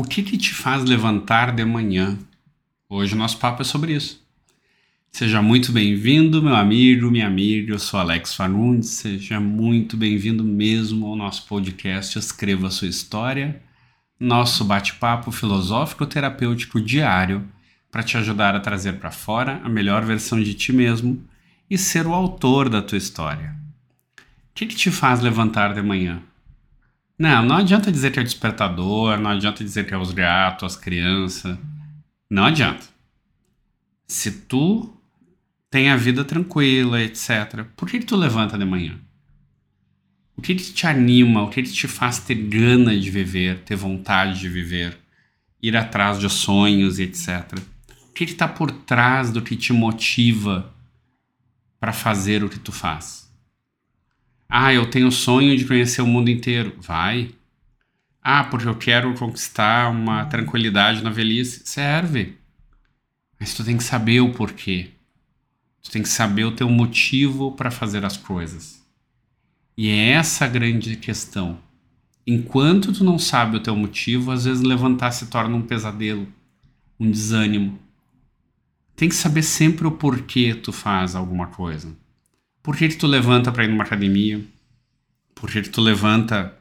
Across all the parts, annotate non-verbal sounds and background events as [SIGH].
O que, que te faz levantar de manhã? Hoje o nosso papo é sobre isso. Seja muito bem-vindo, meu amigo, minha amiga. Eu sou Alex Fagundes. Seja muito bem-vindo mesmo ao nosso podcast Escreva Sua História, nosso bate-papo filosófico terapêutico diário para te ajudar a trazer para fora a melhor versão de ti mesmo e ser o autor da tua história. O que, que te faz levantar de manhã? Não, não adianta dizer que é despertador, não adianta dizer que é os gatos, as crianças. Não adianta. Se tu tem a vida tranquila, etc., por que, que tu levanta de manhã? O que, que te anima? O que, que te faz ter gana de viver, ter vontade de viver, ir atrás de sonhos, etc. O que está por trás do que te motiva para fazer o que tu faz? Ah, eu tenho o sonho de conhecer o mundo inteiro. Vai. Ah, porque eu quero conquistar uma tranquilidade na velhice. Serve. Mas tu tem que saber o porquê. Tu tem que saber o teu motivo para fazer as coisas. E é essa a grande questão. Enquanto tu não sabe o teu motivo, às vezes levantar se torna um pesadelo, um desânimo. Tem que saber sempre o porquê tu faz alguma coisa. Por que, que tu levanta para ir numa academia? Por que, que tu levanta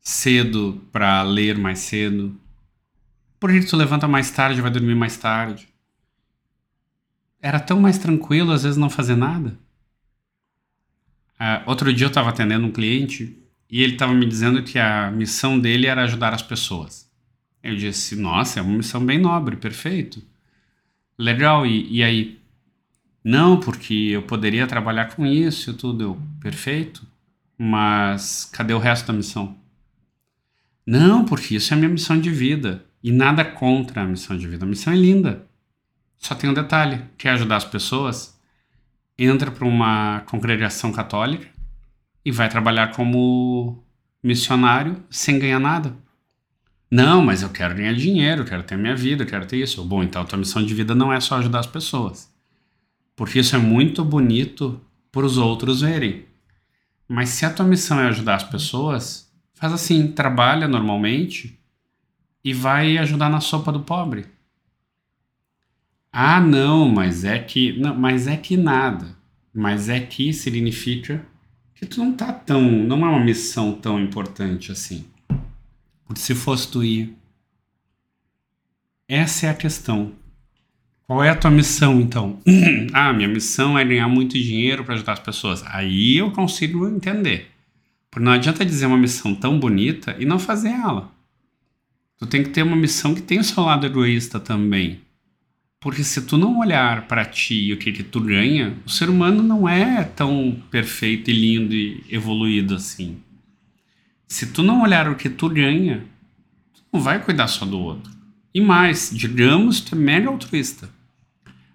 cedo para ler mais cedo? Por que, que tu levanta mais tarde e vai dormir mais tarde? Era tão mais tranquilo às vezes não fazer nada. Uh, outro dia eu estava atendendo um cliente e ele estava me dizendo que a missão dele era ajudar as pessoas. Eu disse, nossa, é uma missão bem nobre, perfeito. Legal, e, e aí? Não, porque eu poderia trabalhar com isso e tudo. Eu, perfeito. Mas cadê o resto da missão? Não, porque isso é a minha missão de vida. E nada contra a missão de vida. A missão é linda. Só tem um detalhe: quer ajudar as pessoas? Entra para uma congregação católica e vai trabalhar como missionário sem ganhar nada. Não, mas eu quero ganhar dinheiro, eu quero ter minha vida, eu quero ter isso. Bom, então a tua missão de vida não é só ajudar as pessoas. Porque isso é muito bonito para os outros verem. Mas se a tua missão é ajudar as pessoas, faz assim, trabalha normalmente e vai ajudar na sopa do pobre. Ah, não, mas é que, não, mas é que nada. Mas é que significa que tu não tá tão, não é uma missão tão importante assim. Porque se fosse tu ir, essa é a questão. Qual é a tua missão, então? [CLEARS THROAT] ah, minha missão é ganhar muito dinheiro para ajudar as pessoas. Aí eu consigo entender. Porque não adianta dizer uma missão tão bonita e não fazer ela. Tu tem que ter uma missão que tem o seu lado egoísta também. Porque se tu não olhar para ti e o que, que tu ganha, o ser humano não é tão perfeito e lindo e evoluído assim. Se tu não olhar o que tu ganha, tu não vai cuidar só do outro. E mais, digamos, tu é mega altruísta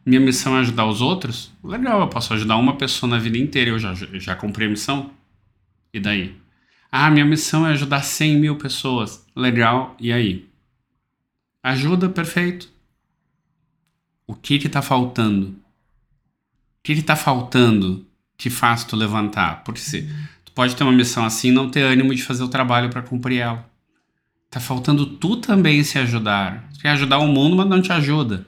minha missão é ajudar os outros, legal, eu posso ajudar uma pessoa na vida inteira, eu já, já cumpri a missão. E daí? Ah, minha missão é ajudar 100 mil pessoas, legal, e aí? Ajuda, perfeito. O que que tá faltando? O que que tá faltando que faz tu levantar? Porque se tu pode ter uma missão assim e não ter ânimo de fazer o trabalho para cumprir ela. Tá faltando tu também se ajudar. Tu quer ajudar o mundo, mas não te ajuda.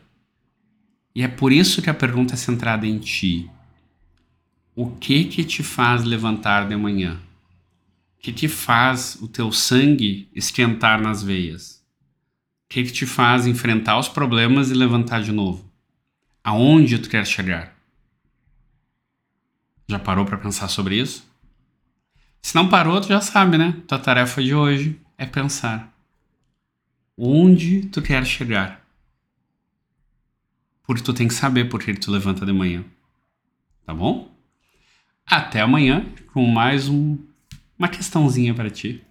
E é por isso que a pergunta é centrada em ti. O que que te faz levantar de manhã? O que te faz o teu sangue esquentar nas veias? O que que te faz enfrentar os problemas e levantar de novo? Aonde tu quer chegar? Já parou para pensar sobre isso? Se não parou, tu já sabe, né? Tua tarefa de hoje é pensar. Onde tu quer chegar? Porque tu tem que saber por que tu levanta de manhã. Tá bom? Até amanhã com mais um, uma questãozinha para ti.